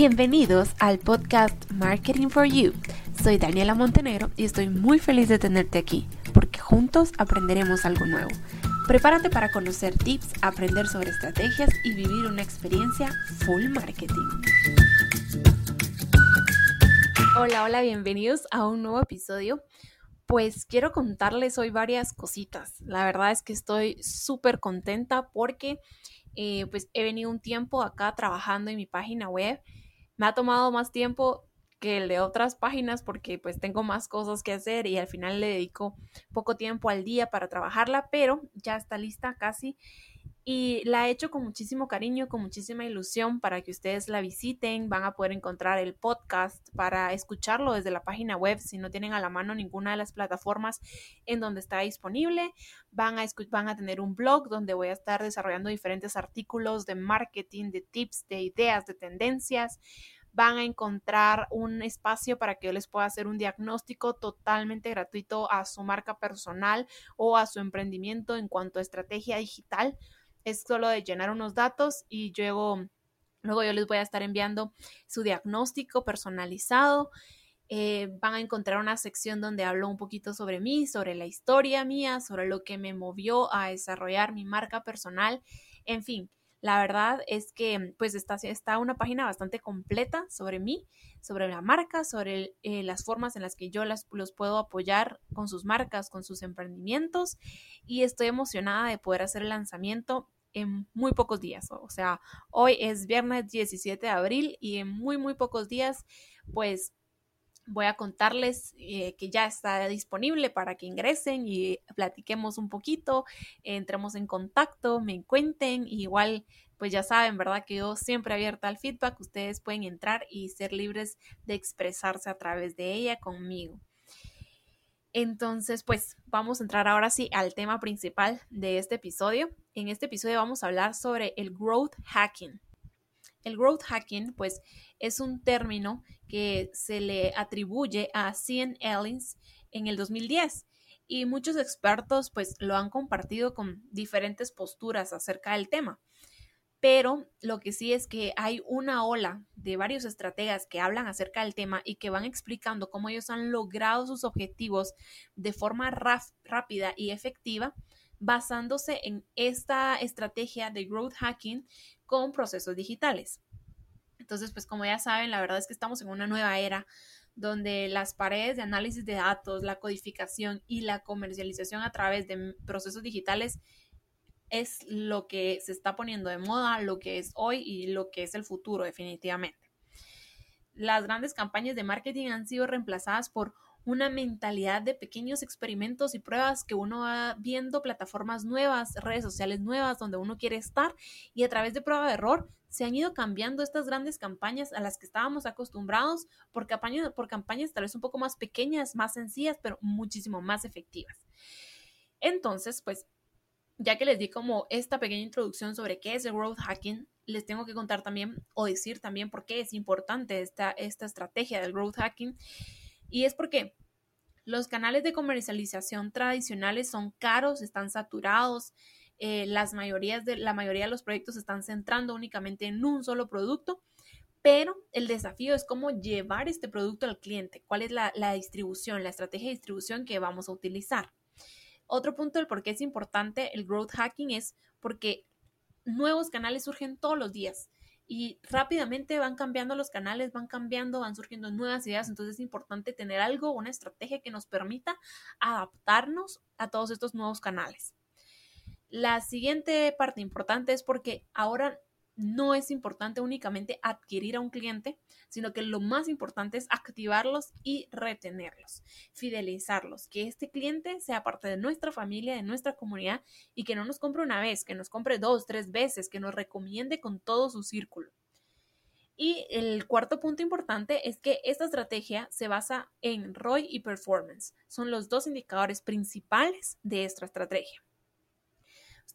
Bienvenidos al podcast Marketing for You. Soy Daniela Montenegro y estoy muy feliz de tenerte aquí porque juntos aprenderemos algo nuevo. Prepárate para conocer tips, aprender sobre estrategias y vivir una experiencia full marketing. Hola, hola, bienvenidos a un nuevo episodio. Pues quiero contarles hoy varias cositas. La verdad es que estoy súper contenta porque eh, pues he venido un tiempo acá trabajando en mi página web. Me ha tomado más tiempo que el de otras páginas porque pues tengo más cosas que hacer y al final le dedico poco tiempo al día para trabajarla, pero ya está lista casi y la he hecho con muchísimo cariño, con muchísima ilusión para que ustedes la visiten. Van a poder encontrar el podcast para escucharlo desde la página web si no tienen a la mano ninguna de las plataformas en donde está disponible. Van a, van a tener un blog donde voy a estar desarrollando diferentes artículos de marketing, de tips, de ideas, de tendencias van a encontrar un espacio para que yo les pueda hacer un diagnóstico totalmente gratuito a su marca personal o a su emprendimiento en cuanto a estrategia digital es solo de llenar unos datos y luego, luego yo les voy a estar enviando su diagnóstico personalizado. Eh, van a encontrar una sección donde hablo un poquito sobre mí, sobre la historia mía, sobre lo que me movió a desarrollar mi marca personal. En fin, la verdad es que pues está, está una página bastante completa sobre mí, sobre la marca, sobre eh, las formas en las que yo las, los puedo apoyar con sus marcas, con sus emprendimientos y estoy emocionada de poder hacer el lanzamiento en muy pocos días. O sea, hoy es viernes 17 de abril y en muy, muy pocos días, pues voy a contarles eh, que ya está disponible para que ingresen y platiquemos un poquito, entremos en contacto, me cuenten, igual pues ya saben, ¿verdad? Que yo siempre abierta al feedback, ustedes pueden entrar y ser libres de expresarse a través de ella conmigo. Entonces, pues vamos a entrar ahora sí al tema principal de este episodio. En este episodio vamos a hablar sobre el growth hacking. El growth hacking, pues, es un término que se le atribuye a Cian Ellens en el 2010 y muchos expertos, pues, lo han compartido con diferentes posturas acerca del tema. Pero lo que sí es que hay una ola de varios estrategas que hablan acerca del tema y que van explicando cómo ellos han logrado sus objetivos de forma rápida y efectiva basándose en esta estrategia de growth hacking con procesos digitales. Entonces, pues como ya saben, la verdad es que estamos en una nueva era donde las paredes de análisis de datos, la codificación y la comercialización a través de procesos digitales es lo que se está poniendo de moda, lo que es hoy y lo que es el futuro definitivamente. Las grandes campañas de marketing han sido reemplazadas por una mentalidad de pequeños experimentos y pruebas que uno va viendo plataformas nuevas, redes sociales nuevas donde uno quiere estar y a través de prueba de error se han ido cambiando estas grandes campañas a las que estábamos acostumbrados por campañas, por campañas tal vez un poco más pequeñas, más sencillas, pero muchísimo más efectivas. Entonces, pues ya que les di como esta pequeña introducción sobre qué es el growth hacking, les tengo que contar también o decir también por qué es importante esta, esta estrategia del growth hacking. Y es porque los canales de comercialización tradicionales son caros, están saturados, eh, las mayorías de, la mayoría de los proyectos se están centrando únicamente en un solo producto, pero el desafío es cómo llevar este producto al cliente, cuál es la, la distribución, la estrategia de distribución que vamos a utilizar. Otro punto del por qué es importante el growth hacking es porque nuevos canales surgen todos los días y rápidamente van cambiando los canales, van cambiando, van surgiendo nuevas ideas, entonces es importante tener algo, una estrategia que nos permita adaptarnos a todos estos nuevos canales. La siguiente parte importante es porque ahora no es importante únicamente adquirir a un cliente, sino que lo más importante es activarlos y retenerlos, fidelizarlos, que este cliente sea parte de nuestra familia, de nuestra comunidad y que no nos compre una vez, que nos compre dos, tres veces, que nos recomiende con todo su círculo. Y el cuarto punto importante es que esta estrategia se basa en ROI y performance. Son los dos indicadores principales de esta estrategia.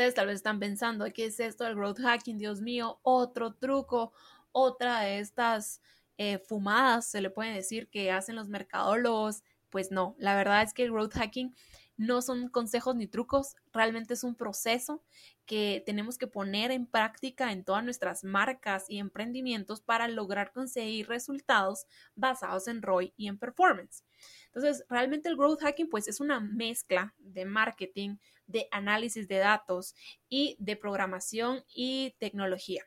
Ustedes tal vez están pensando, ¿qué es esto del growth hacking? Dios mío, otro truco, otra de estas eh, fumadas, se le puede decir, que hacen los mercadólogos. Pues no, la verdad es que el growth hacking no son consejos ni trucos, realmente es un proceso que tenemos que poner en práctica en todas nuestras marcas y emprendimientos para lograr conseguir resultados basados en ROI y en performance. Entonces, realmente el growth hacking pues es una mezcla de marketing, de análisis de datos y de programación y tecnología.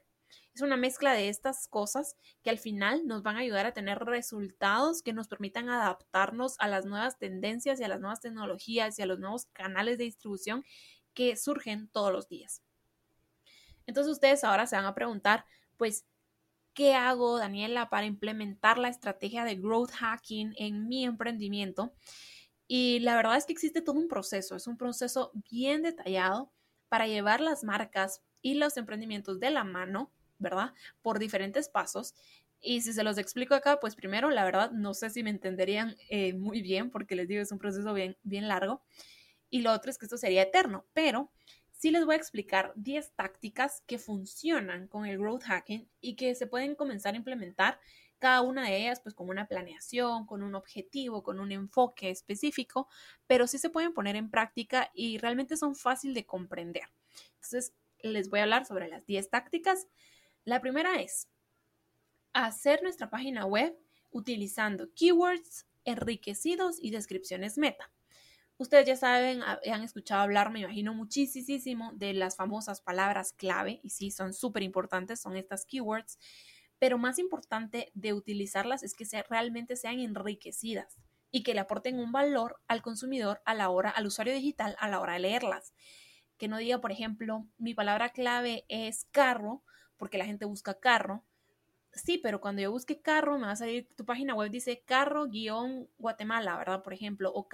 Es una mezcla de estas cosas que al final nos van a ayudar a tener resultados que nos permitan adaptarnos a las nuevas tendencias y a las nuevas tecnologías y a los nuevos canales de distribución que surgen todos los días. Entonces ustedes ahora se van a preguntar, pues, ¿qué hago, Daniela, para implementar la estrategia de growth hacking en mi emprendimiento? Y la verdad es que existe todo un proceso, es un proceso bien detallado para llevar las marcas y los emprendimientos de la mano ¿verdad? Por diferentes pasos. Y si se los explico acá, pues primero, la verdad, no sé si me entenderían eh, muy bien, porque les digo, es un proceso bien, bien largo. Y lo otro es que esto sería eterno, pero sí les voy a explicar 10 tácticas que funcionan con el growth hacking y que se pueden comenzar a implementar cada una de ellas pues con una planeación, con un objetivo, con un enfoque específico, pero sí se pueden poner en práctica y realmente son fácil de comprender. Entonces, les voy a hablar sobre las 10 tácticas la primera es hacer nuestra página web utilizando keywords enriquecidos y descripciones meta. Ustedes ya saben, han escuchado hablar, me imagino, muchísimo de las famosas palabras clave, y sí, son súper importantes, son estas keywords, pero más importante de utilizarlas es que realmente sean enriquecidas y que le aporten un valor al consumidor a la hora, al usuario digital a la hora de leerlas. Que no diga, por ejemplo, mi palabra clave es carro, porque la gente busca carro. Sí, pero cuando yo busque carro, me va a salir, tu página web dice carro-guatemala, ¿verdad? Por ejemplo, o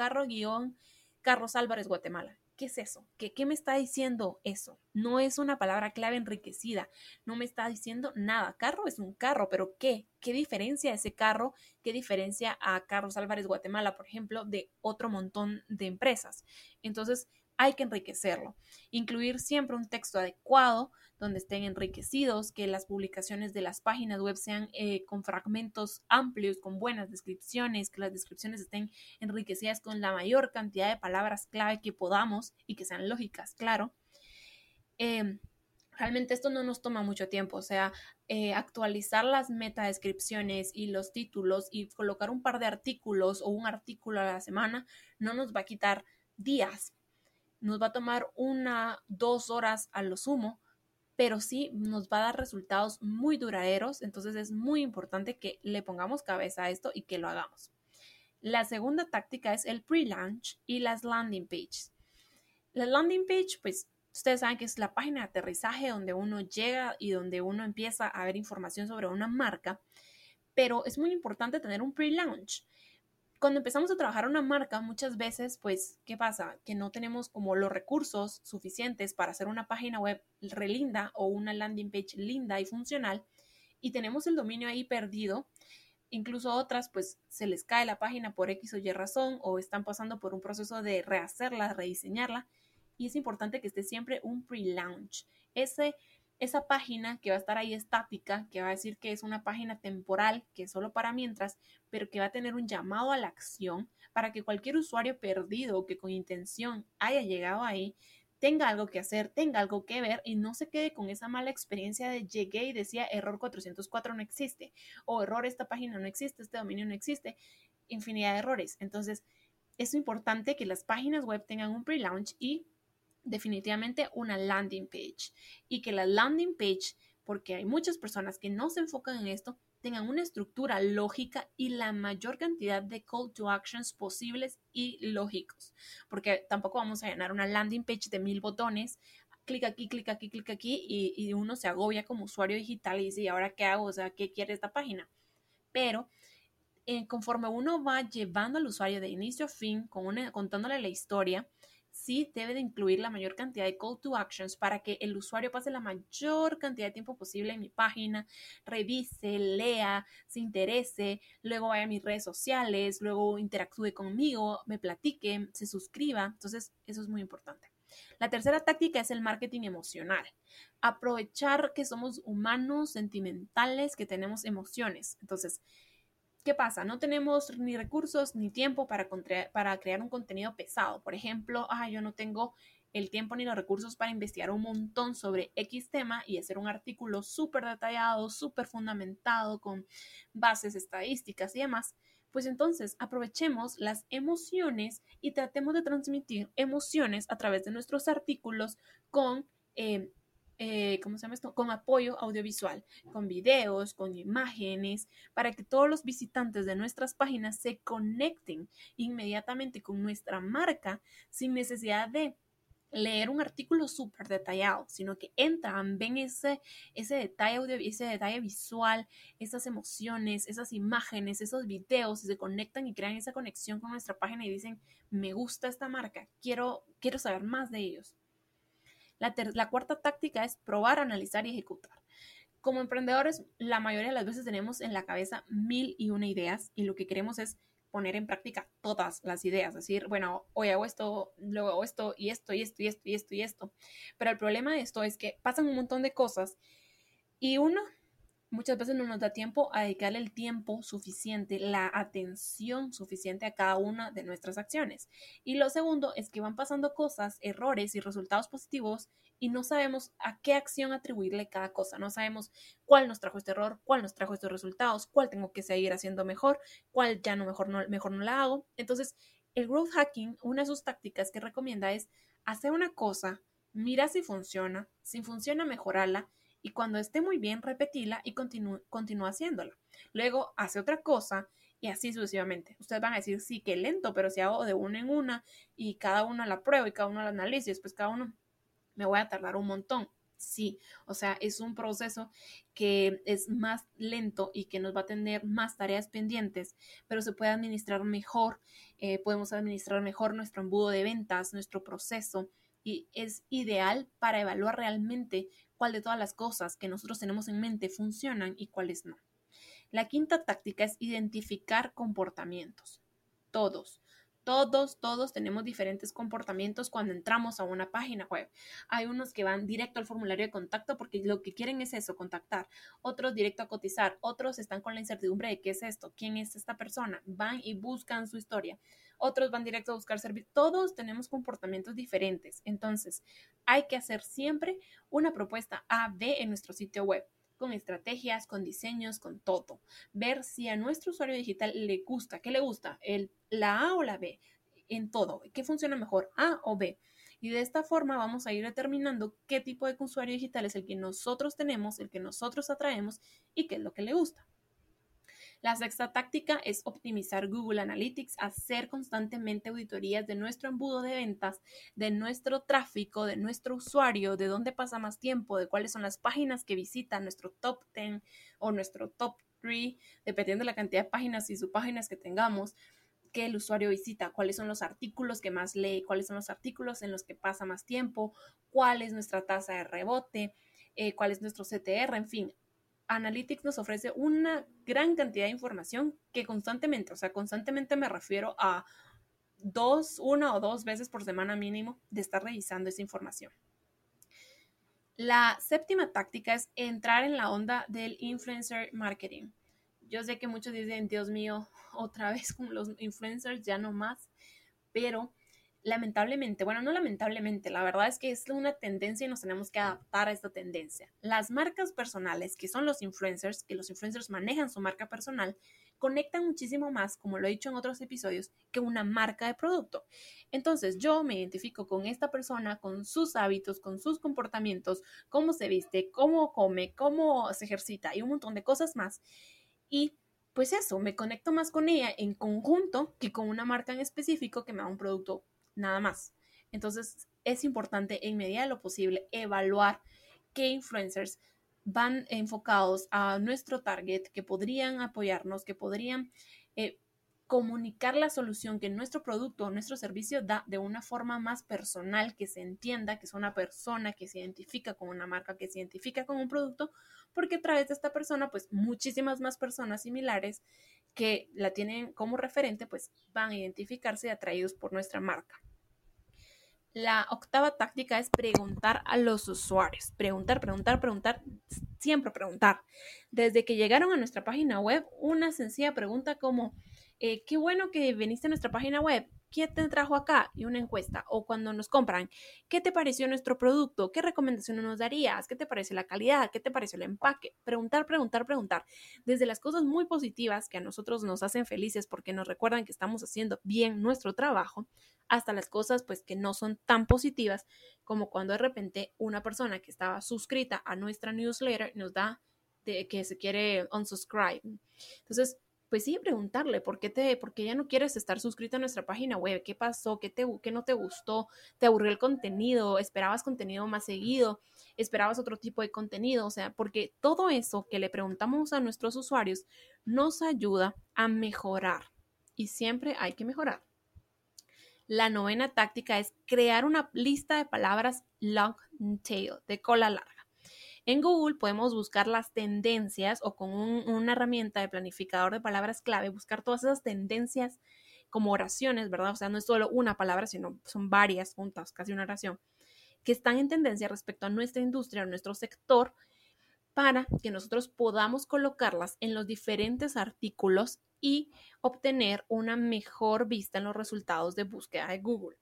carro-carros Álvarez Guatemala. ¿Qué es eso? ¿Qué, ¿Qué me está diciendo eso? No es una palabra clave enriquecida, no me está diciendo nada. Carro es un carro, pero ¿qué? ¿Qué diferencia ese carro? ¿Qué diferencia a Carros Álvarez Guatemala, por ejemplo, de otro montón de empresas? Entonces, hay que enriquecerlo. Incluir siempre un texto adecuado donde estén enriquecidos, que las publicaciones de las páginas web sean eh, con fragmentos amplios, con buenas descripciones, que las descripciones estén enriquecidas con la mayor cantidad de palabras clave que podamos y que sean lógicas, claro. Em, realmente esto no nos toma mucho tiempo, o sea, eh, actualizar las metadescripciones y los títulos y colocar un par de artículos o un artículo a la semana no nos va a quitar días, nos va a tomar una, dos horas a lo sumo, pero sí nos va a dar resultados muy duraderos, entonces es muy importante que le pongamos cabeza a esto y que lo hagamos. La segunda táctica es el pre-launch y las landing pages. La landing page, pues ustedes saben que es la página de aterrizaje donde uno llega y donde uno empieza a ver información sobre una marca, pero es muy importante tener un pre-launch cuando empezamos a trabajar una marca, muchas veces, pues, ¿qué pasa? Que no tenemos como los recursos suficientes para hacer una página web relinda o una landing page linda y funcional y tenemos el dominio ahí perdido. Incluso otras, pues, se les cae la página por X o Y razón o están pasando por un proceso de rehacerla, rediseñarla. Y es importante que esté siempre un pre-launch. Ese esa página que va a estar ahí estática, que va a decir que es una página temporal, que es solo para mientras, pero que va a tener un llamado a la acción para que cualquier usuario perdido que con intención haya llegado ahí tenga algo que hacer, tenga algo que ver y no se quede con esa mala experiencia de llegué y decía error 404 no existe o error esta página no existe, este dominio no existe, infinidad de errores. Entonces, es importante que las páginas web tengan un pre-launch y definitivamente una landing page y que la landing page, porque hay muchas personas que no se enfocan en esto, tengan una estructura lógica y la mayor cantidad de call to actions posibles y lógicos, porque tampoco vamos a llenar una landing page de mil botones, clic aquí, clic aquí, clic aquí y, uno se agobia como usuario digital y dice, ¿y ahora qué hago? O sea, ¿qué quiere esta página? Pero eh, conforme uno va llevando al usuario de inicio a fin, contándole la historia, sí debe de incluir la mayor cantidad de call to actions para que el usuario pase la mayor cantidad de tiempo posible en mi página, revise, lea, se interese, luego vaya a mis redes sociales, luego interactúe conmigo, me platique, se suscriba. Entonces, eso es muy importante. La tercera táctica es el marketing emocional. Aprovechar que somos humanos, sentimentales, que tenemos emociones. Entonces, ¿Qué pasa? No tenemos ni recursos ni tiempo para, para crear un contenido pesado. Por ejemplo, ah, yo no tengo el tiempo ni los recursos para investigar un montón sobre X tema y hacer un artículo súper detallado, súper fundamentado, con bases estadísticas y demás, pues entonces aprovechemos las emociones y tratemos de transmitir emociones a través de nuestros artículos con eh, eh, ¿cómo se llama esto? Con apoyo audiovisual, con videos, con imágenes, para que todos los visitantes de nuestras páginas se conecten inmediatamente con nuestra marca sin necesidad de leer un artículo súper detallado, sino que entran, ven ese, ese detalle audio, ese detalle visual, esas emociones, esas imágenes, esos videos, y se conectan y crean esa conexión con nuestra página y dicen, me gusta esta marca, quiero, quiero saber más de ellos. La, cuarta táctica es probar, analizar y ejecutar. Como emprendedores, la mayoría de las veces tenemos en la cabeza mil y una ideas y lo que queremos es poner en práctica todas las ideas, decir, bueno, hoy hago esto, luego hago esto y esto y esto y esto y esto y esto. Pero el problema de esto es que pasan un montón de cosas y uno muchas veces no nos da tiempo a dedicarle el tiempo suficiente, la atención suficiente a cada una de nuestras acciones. Y lo segundo es que van pasando cosas, errores y resultados positivos y no sabemos a qué acción atribuirle cada cosa. No sabemos cuál nos trajo este error, cuál nos trajo estos resultados, cuál tengo que seguir haciendo mejor, cuál ya no mejor no, mejor no la hago. Entonces, el growth hacking, una de sus tácticas que recomienda es hacer una cosa, mira si funciona, si funciona, mejorarla y cuando esté muy bien, repetila y continúa haciéndola. Luego hace otra cosa y así sucesivamente. Ustedes van a decir, sí, que lento, pero si hago de una en una y cada uno la prueba y cada uno la analiza y después cada uno me voy a tardar un montón. Sí, o sea, es un proceso que es más lento y que nos va a tener más tareas pendientes, pero se puede administrar mejor, eh, podemos administrar mejor nuestro embudo de ventas, nuestro proceso, y es ideal para evaluar realmente cuál de todas las cosas que nosotros tenemos en mente funcionan y cuáles no. La quinta táctica es identificar comportamientos. Todos, todos, todos tenemos diferentes comportamientos cuando entramos a una página web. Hay unos que van directo al formulario de contacto porque lo que quieren es eso, contactar. Otros directo a cotizar. Otros están con la incertidumbre de qué es esto, quién es esta persona. Van y buscan su historia otros van directo a buscar servicio. Todos tenemos comportamientos diferentes. Entonces, hay que hacer siempre una propuesta A, B en nuestro sitio web con estrategias, con diseños, con todo. Ver si a nuestro usuario digital le gusta, qué le gusta, el, la A o la B, en todo, qué funciona mejor, A o B. Y de esta forma vamos a ir determinando qué tipo de usuario digital es el que nosotros tenemos, el que nosotros atraemos y qué es lo que le gusta. La sexta táctica es optimizar Google Analytics, hacer constantemente auditorías de nuestro embudo de ventas, de nuestro tráfico, de nuestro usuario, de dónde pasa más tiempo, de cuáles son las páginas que visita, nuestro top 10 o nuestro top 3, dependiendo de la cantidad de páginas y subpáginas que tengamos que el usuario visita, cuáles son los artículos que más lee, cuáles son los artículos en los que pasa más tiempo, cuál es nuestra tasa de rebote, eh, cuál es nuestro CTR, en fin, Analytics nos ofrece una gran cantidad de información que constantemente, o sea, constantemente me refiero a dos, una o dos veces por semana mínimo de estar revisando esa información. La séptima táctica es entrar en la onda del influencer marketing. Yo sé que muchos dicen, Dios mío, otra vez con los influencers, ya no más, pero lamentablemente, bueno, no lamentablemente, la verdad es que es una tendencia y nos tenemos que adaptar a esta tendencia. Las marcas personales, que son los influencers, que los influencers manejan su marca personal, conectan muchísimo más, como lo he dicho en otros episodios, que una marca de producto. Entonces yo me identifico con esta persona, con sus hábitos, con sus comportamientos, cómo se viste, cómo come, cómo se ejercita y un montón de cosas más. Y pues eso, me conecto más con ella en conjunto que con una marca en específico que me da un producto nada más. Entonces es importante en medida de lo posible evaluar qué influencers van enfocados a nuestro target, que podrían apoyarnos, que podrían eh, comunicar la solución que nuestro producto o nuestro servicio da de una forma más personal, que se entienda que es una persona que se identifica con una marca, que se identifica con un producto, porque a través de esta persona, pues muchísimas más personas similares que la tienen como referente, pues van a identificarse atraídos por nuestra marca. La octava táctica es preguntar a los usuarios. Preguntar, preguntar, preguntar siempre preguntar. Desde que llegaron a nuestra página web, una sencilla pregunta como, eh, qué bueno que viniste a nuestra página web. ¿Qué te trajo acá? Y una encuesta. O cuando nos compran, ¿qué te pareció nuestro producto? ¿Qué recomendaciones nos darías? ¿Qué te parece la calidad? ¿Qué te pareció el empaque? Preguntar, preguntar, preguntar. Desde las cosas muy positivas que a nosotros nos hacen felices porque nos recuerdan que estamos haciendo bien nuestro trabajo, hasta las cosas pues que no son tan positivas como cuando de repente una persona que estaba suscrita a nuestra newsletter nos da que se quiere unsubscribe. Entonces, pues sí, preguntarle por qué, te, por qué ya no quieres estar suscrito a nuestra página web, qué pasó, ¿Qué, te, qué no te gustó, te aburrió el contenido, esperabas contenido más seguido, esperabas otro tipo de contenido, o sea, porque todo eso que le preguntamos a nuestros usuarios nos ayuda a mejorar y siempre hay que mejorar. La novena táctica es crear una lista de palabras long tail, de cola larga. En Google podemos buscar las tendencias o con una herramienta de planificador de palabras clave, buscar todas esas tendencias como oraciones, ¿verdad? O sea, no es solo una palabra, sino son varias juntas, casi una oración, que están en tendencia respecto a nuestra industria, a nuestro sector, para que nosotros podamos colocarlas en los diferentes artículos y obtener una mejor vista en los resultados de búsqueda de Google.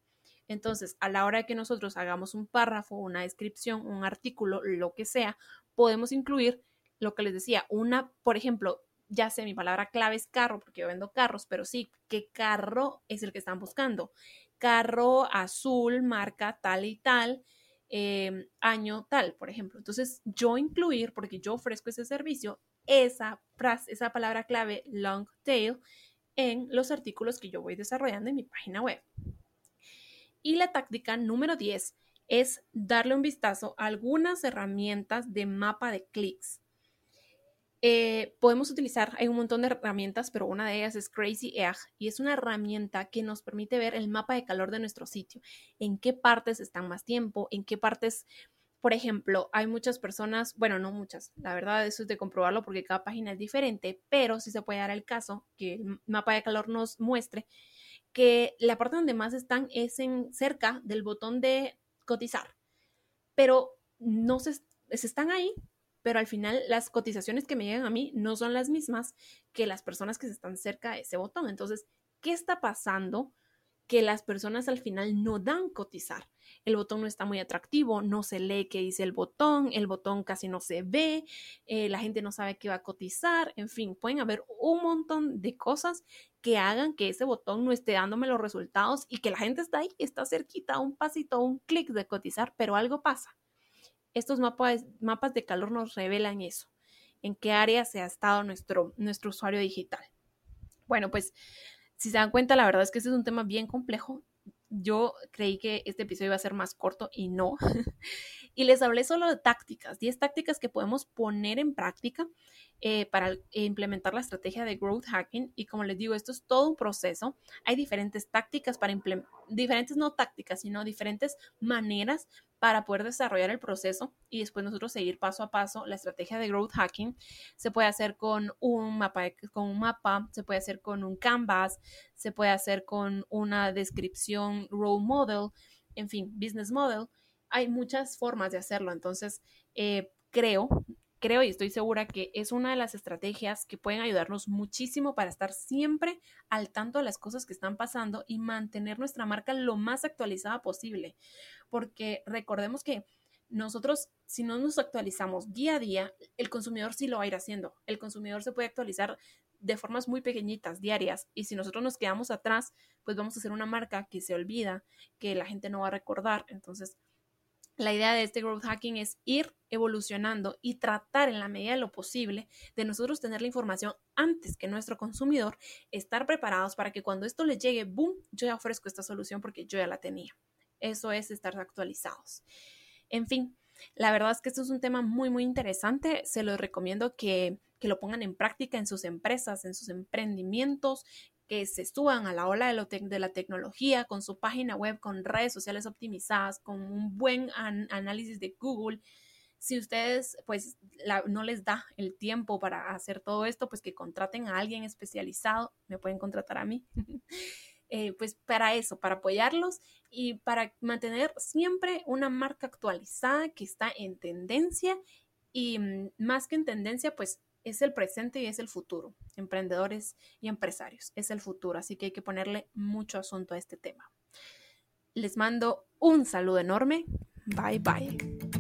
Entonces, a la hora de que nosotros hagamos un párrafo, una descripción, un artículo, lo que sea, podemos incluir lo que les decía, una, por ejemplo, ya sé, mi palabra clave es carro, porque yo vendo carros, pero sí, ¿qué carro es el que están buscando? Carro azul, marca tal y tal, em, año tal, por ejemplo. Entonces, yo incluir, porque yo ofrezco ese servicio, esa frase, esa palabra clave long tail en los artículos que yo voy desarrollando en mi página web. Y la táctica número 10 es darle un vistazo a algunas herramientas de mapa de clics. Eh, podemos utilizar, hay un montón de herramientas, pero una de ellas es Crazy Egg y es una herramienta que nos permite ver el mapa de calor de nuestro sitio, en qué partes están más tiempo, en qué partes, por ejemplo, hay muchas personas, bueno, no muchas, la verdad eso es de comprobarlo porque cada página es diferente, pero sí se puede dar el caso que el mapa de calor nos muestre que la parte donde más están es en cerca del botón de cotizar, pero no se, están ahí, pero al final las cotizaciones que me llegan a mí no son las mismas que las personas que se están cerca de ese botón. Entonces, ¿qué está pasando? Que las personas al final no dan cotizar el botón no está muy atractivo, no se lee qué dice el botón, el botón casi no se ve, eh, la gente no sabe qué va a cotizar, en fin, pueden haber un montón de cosas que hagan que ese botón no esté dándome los resultados y que la gente está ahí, está cerquita, un pasito, un clic de cotizar, pero algo pasa. Estos mapas, mapas de calor nos revelan eso, en qué área se ha estado nuestro, nuestro usuario digital. Bueno, pues si se dan cuenta, la verdad es que este es un tema bien complejo yo creí que este episodio iba a ser más corto y no. y les hablé solo de tácticas, 10 tácticas que podemos poner en práctica eh, para implementar la estrategia de growth hacking. Y como les digo, esto es todo un proceso. Hay diferentes tácticas para implementar, diferentes no tácticas, sino diferentes maneras para poder desarrollar el proceso y después nosotros seguir paso a paso la estrategia de growth hacking. Se puede hacer con un mapa, con un mapa, se puede hacer con un canvas, se puede hacer con una descripción role model, en fin, business model. Hay muchas formas de hacerlo, entonces eh, creo creo y estoy segura que es una de las estrategias que pueden ayudarnos muchísimo para estar siempre al tanto de las cosas que están pasando y mantener nuestra marca lo más actualizada posible. Porque recordemos que nosotros, si no nos actualizamos día a día, el consumidor sí lo va a ir haciendo. El consumidor se puede actualizar de formas muy pequeñitas, diarias, y si nosotros nos quedamos atrás, pues vamos a hacer una marca que se olvida, que la gente no va a recordar. Entonces, la idea de este growth hacking es ir evolucionando y tratar en la medida de lo posible de nosotros tener la información antes que nuestro consumidor, estar preparados para que cuando esto le llegue, boom, yo ya ofrezco esta solución porque yo ya la tenía. Eso es estar actualizados. En fin, la verdad es que esto es un tema muy, muy interesante. Se lo recomiendo que, que lo pongan en práctica en sus empresas, en sus emprendimientos, que se suban a la ola de, la tecnología con su página web, con redes sociales optimizadas, con un buen análisis de Google. Si ustedes pues no les da el tiempo para hacer todo esto, pues que contraten a alguien especializado, me pueden contratar a mí. Eh, pues para eso, para apoyarlos y para mantener siempre una marca actualizada que está en tendencia y mm, más que en tendencia, pues es el presente y es el futuro. Emprendedores y empresarios, es el futuro, así que hay que ponerle mucho asunto a este tema. Les mando un saludo enorme. Bye bye.